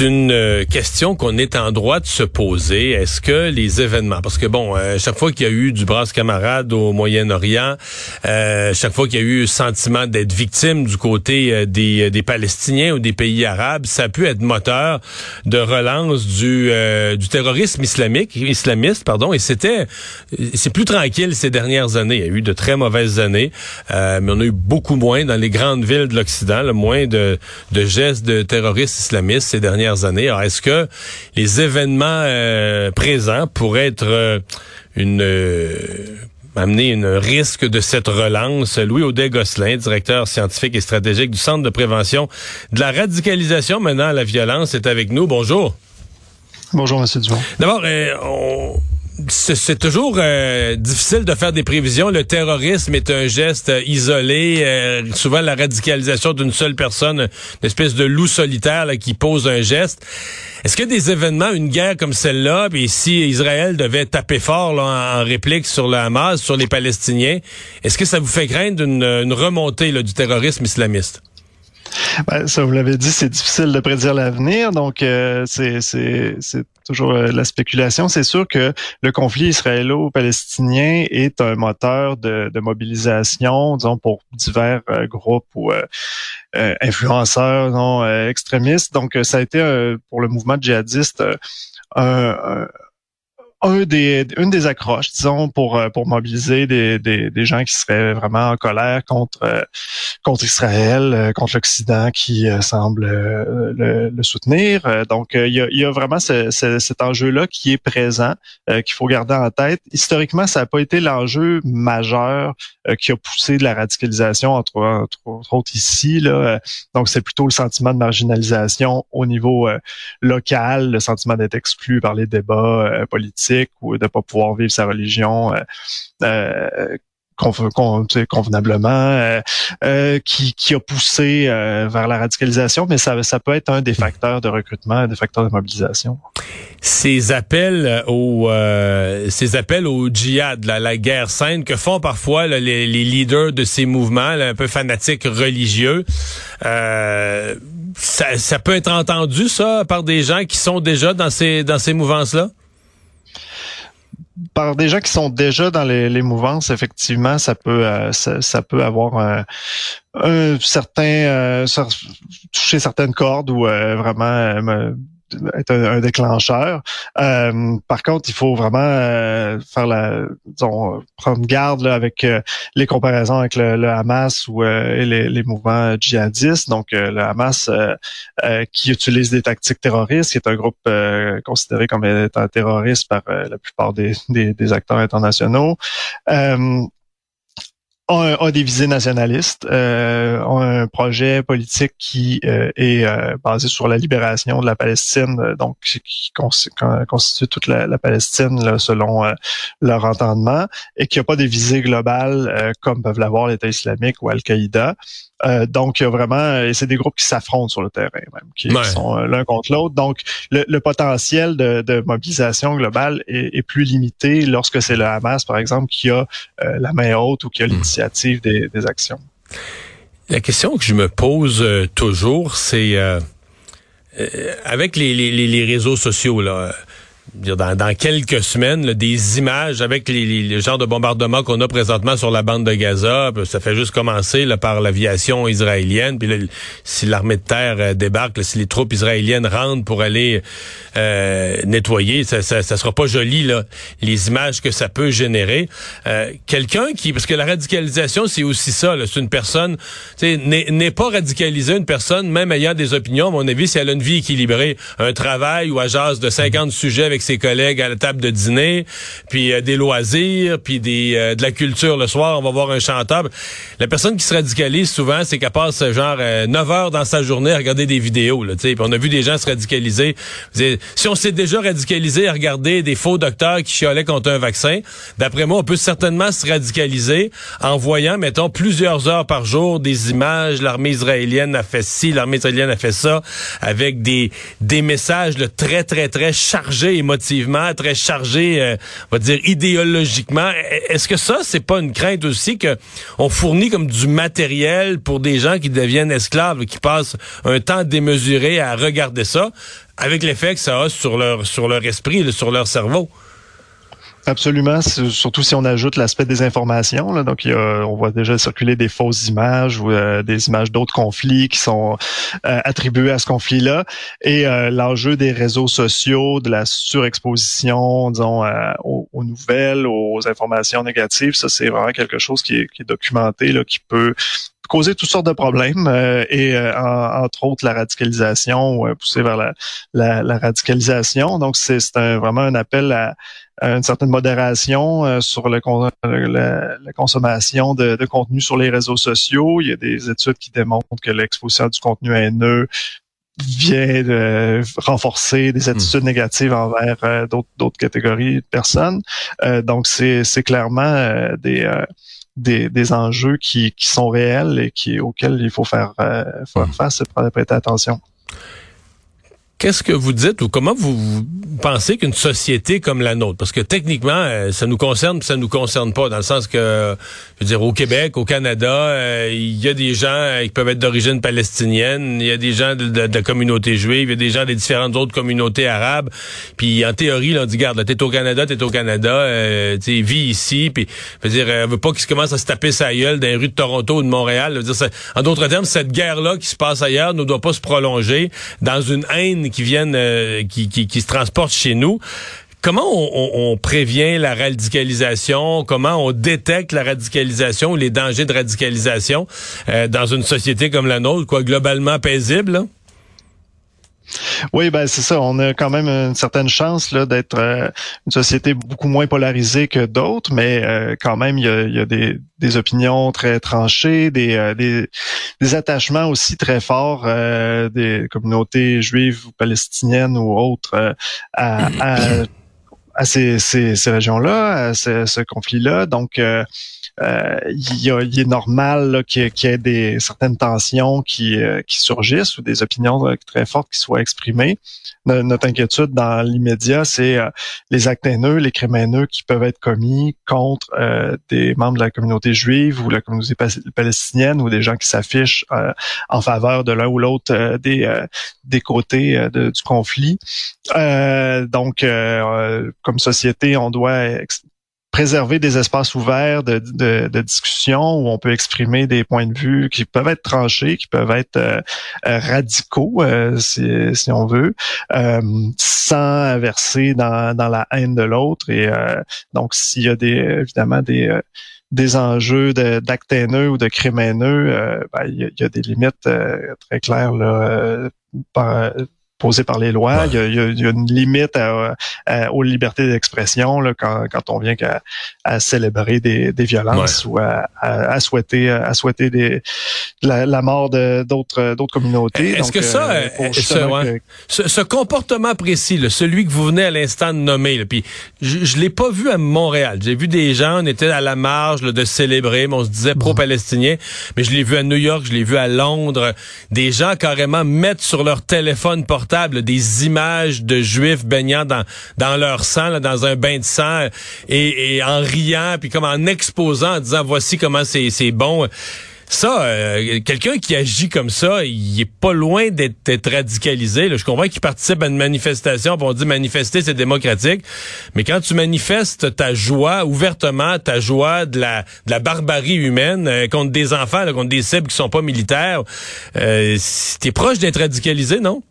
Une euh, question qu'on est en droit de se poser. Est-ce que les événements, parce que bon, euh, chaque fois qu'il y a eu du brasse camarade au Moyen-Orient, euh, chaque fois qu'il y a eu le sentiment d'être victime du côté des, des Palestiniens ou des pays arabes, ça a pu être moteur de relance du, du terrorisme islamique, islamiste, pardon. Et c'était, c'est plus tranquille ces dernières années. Il y a eu de très mauvaises années, mais on a eu beaucoup moins dans les grandes villes de l'Occident, moins de, de gestes de terroristes islamistes ces dernières années. Alors, est-ce que les événements euh, présents pourraient être euh, une euh, amener un risque de cette relance? Louis Audet-Gosselin, directeur scientifique et stratégique du Centre de prévention de la radicalisation maintenant à la violence, est avec nous. Bonjour. Bonjour, M. Dumont. D'abord, on c'est toujours euh, difficile de faire des prévisions. Le terrorisme est un geste euh, isolé. Euh, souvent, la radicalisation d'une seule personne, une espèce de loup solitaire qui pose un geste. Est-ce que des événements, une guerre comme celle-là, puis si Israël devait taper fort en, réplique sur le Hamas, sur les Palestiniens, est-ce que ça vous fait craindre une, remontée du terrorisme islamiste? Ben, ça, vous l'avez dit, c'est difficile de prédire l'avenir, donc c'est toujours euh, la spéculation. C'est sûr que le conflit israélo-palestinien est un moteur de, mobilisation, disons, pour divers euh, groupes ou euh, influenceurs non extrémistes. Donc, ça a été pour le mouvement djihadiste un, un des, une des accroches, disons, pour, euh, pour mobiliser des, des, des gens qui seraient vraiment en colère contre, euh, contre Israël, euh, contre l'Occident qui semble le, le, soutenir. Donc, il y a, il y a vraiment ce, cet enjeu-là qui est présent, qu'il faut garder en tête. Historiquement, ça n'a pas été l'enjeu majeur qui a poussé de la radicalisation, entre, entre, autres ici. Là. Donc, c'est plutôt le sentiment de marginalisation au niveau local, le sentiment d'être exclu par les débats politiques ou de pas pouvoir vivre sa religion euh, euh convenablement, euh, qui, qui, a poussé vers la radicalisation, mais ça, ça peut être un des facteurs de recrutement, des facteurs de mobilisation. Ces appels au ces appels au djihad, la, guerre sainte que font parfois les, les, leaders de ces mouvements un peu fanatiques religieux, ça, ça peut être entendu ça par des gens qui sont déjà dans ces dans ces mouvances là par des gens qui sont déjà dans les, les mouvances, effectivement, ça peut euh, ça, peut avoir un, un certain euh, toucher certaines cordes ou euh, vraiment être un, déclencheur. Euh, par contre, il faut vraiment euh, faire la, disons, prendre garde là, avec euh, les comparaisons avec le, Hamas ou les, les, mouvements djihadistes. Donc, le Hamas qui utilise des tactiques terroristes, qui est un groupe considéré comme étant terroriste par la plupart des, des, des acteurs internationaux ont, ont, des visées nationalistes, euh, ont un projet politique qui euh, est euh, basé sur la libération de la Palestine, euh, donc qui constitue toute la, la Palestine là, selon leur entendement, et qui n'a pas des visées globales comme peuvent l'avoir l'État islamique ou Al-Qaïda. Euh, donc, il y a vraiment, et c'est des groupes qui s'affrontent sur le terrain même, qui, sont l'un contre l'autre. Donc, le, potentiel de, mobilisation globale est, plus limité lorsque c'est le Hamas, par exemple, qui a la main haute ou qui a hmm. Des, actions? La question que je me pose euh, toujours, c'est euh, avec les, les, réseaux sociaux, là dans, dans quelques semaines des images avec les, les, genres de bombardements qu'on a présentement sur la bande de Gaza. Ça fait juste commencer là, par l'aviation israélienne. Puis là, si l'armée de terre euh, débarque, si les troupes israéliennes rentrent pour aller euh, nettoyer, ça, ça, ça, sera pas joli là, les images que ça peut générer. Euh, quelqu'un qui, parce que la radicalisation, c'est aussi ça. C'est une personne, n'est pas radicalisée, une personne même ayant des opinions. À mon avis, si elle a une vie équilibrée, un travail ou à de 50 sujets avec avec ses collègues à la table de dîner, puis euh, des loisirs, puis des euh, de la culture le soir, on va voir un chanteur. La personne qui se radicalise souvent, c'est qu'elle passe genre 9 heures dans sa journée à regarder des vidéos. Là, puis on a vu des gens se radicaliser. Si on s'est déjà radicalisé à regarder des faux docteurs qui chiolaient contre un vaccin, d'après moi, on peut certainement se radicaliser en voyant, mettons, plusieurs heures par jour des images, l'armée israélienne a fait ci, l'armée israélienne a fait ça, avec des, des messages très, très, très chargés émotivement, très chargés, euh, on va dire, idéologiquement. E-, est-ce que ça, c'est pas une crainte aussi que on fournit comme du matériel pour des gens qui deviennent esclaves, qui passent un temps démesuré à regarder ça, avec l'effet que ça a sur leur, sur leur esprit, sur leur cerveau? Absolument, surtout si on ajoute l'aspect des informations. Là. Donc, il y a, on voit déjà circuler des fausses images ou euh, des images d'autres conflits qui sont euh, attribuées à ce conflit-là. Et euh, l'enjeu des réseaux sociaux, de la surexposition, disons, aux, aux, nouvelles, aux informations négatives, ça, c'est vraiment quelque chose qui est, qui est documenté, là, qui peut causer toutes sortes de problèmes et entre autres la radicalisation ou pousser vers la, la, la radicalisation. Donc c'est vraiment un appel à, une certaine modération euh, sur le, la, la, consommation de, de, contenu sur les réseaux sociaux. Il y a des études qui démontrent que l'exposition du contenu haineux vient de renforcer des attitudes hmm. négatives envers euh, d'autres catégories de personnes. Euh, donc, c'est clairement des, des, des, enjeux qui, qui, sont réels et qui, auxquels il faut faire, faire hmm. face et prêter attention. Qu'est-ce que vous dites ou comment vous, pensez qu'une société comme la nôtre, parce que techniquement, euh, ça nous concerne, ça nous concerne pas, dans le sens que, je veux dire, au Québec, au Canada, euh, il y a des gens euh, qui peuvent être d'origine palestinienne, il y a des gens de, la communauté juive, il y a des gens des différentes autres communautés arabes. Puis en théorie, là, on dit, garde, t'es au Canada, t'es au Canada, tu vis ici, puis, je veux dire, on veut pas qu'ils commencent à se taper sa gueule dans les rues de Toronto ou de Montréal. dire, en d'autres termes, cette guerre-là qui se passe ailleurs ne doit pas se prolonger dans une haine qui viennent, euh, qui, qui, se transportent chez nous. Comment on, prévient la radicalisation? Comment on détecte la radicalisation ou les dangers de radicalisation euh, dans une société comme la nôtre, quoi, globalement paisible? Oui, ben c'est ça. On a quand même une certaine chance là d'être euh, une société beaucoup moins polarisée que d'autres, mais euh, quand même il y a, des, des, opinions très tranchées, des, euh, des, des, attachements aussi très forts des communautés juives ou palestiniennes ou autres à, à, ces, ces, ces régions-là, à ce, ce conflit-là. Donc euh, il, est normal qu'il y, ait des certaines tensions qui, euh, qui surgissent ou des opinions euh, très fortes qui soient exprimées. Notre inquiétude dans l'immédiat, c'est les actes haineux, les crimes haineux qui peuvent être commis contre des membres de la communauté juive ou la communauté palestinienne ou des gens qui s'affichent en faveur de l'un ou l'autre des, des côtés du conflit. donc, comme société, on doit préserver des espaces ouverts de, de, discussion où on peut exprimer des points de vue qui peuvent être tranchés, qui peuvent être euh, euh, radicaux, euh, si, si, on veut, sans verser dans, dans la haine de l'autre. Et donc, s'il y a des évidemment des des enjeux d'actes haineux ou de crimes haineux, ben, il, y a, des limites très claires là, par, posée par les lois. Il, y a, il, y a, une limite aux libertés d'expression quand, quand on vient qu'à à célébrer des, des violences ou à, à, souhaiter à souhaiter des, la, la mort d'autres d'autres communautés. Est-ce que ça, euh, euh, ce, ce, comportement précis, là, celui que vous venez à l'instant de nommer, là, puis je, je l'ai pas vu à Montréal. J'ai vu des gens, on était à la marge de célébrer, mais on se disait pro-palestinien, mais je l'ai vu à New York, je l'ai vu à Londres, des gens carrément mettent sur leur téléphone portable des images de juifs baignant dans, dans leur sang, là, dans un bain de sang, et, et en riant, puis comme en exposant, en disant voici comment c'est bon. Ça, euh, quelqu'un qui agit comme ça, il est pas loin d'être radicalisé. Là. Je comprends qu'il participe à une manifestation, on dit manifester, c'est démocratique. Mais quand tu manifestes ta joie ouvertement, ta joie de la, de la barbarie humaine euh, contre des enfants, contre des cibles qui sont pas militaires, euh, t'es proche d'être radicalisé, non?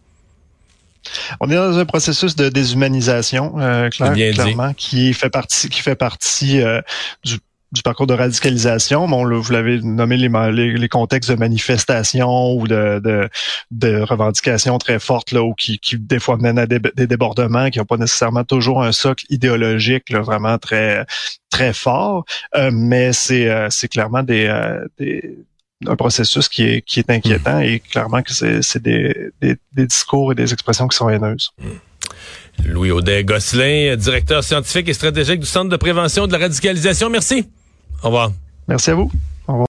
On est dans un processus de déshumanisation, euh, clairement, qui fait partie, qui fait partie euh, du du parcours de radicalisation. Bon, vous l'avez nommé les, les, contextes de manifestation ou de, de, de revendications très fortes là, ou qui, qui des fois mènent à des, débordements qui n'ont pas nécessairement toujours un socle idéologique là, vraiment très très fort, euh, mais c'est euh, c'est clairement des, euh, des un processus qui est qui est inquiétant et clairement que c'est des, des, des, discours et des expressions qui sont haineuses. Louis Audet Gosselin, directeur scientifique et stratégique du Centre de prévention de la radicalisation. Merci. Au revoir. Merci à vous.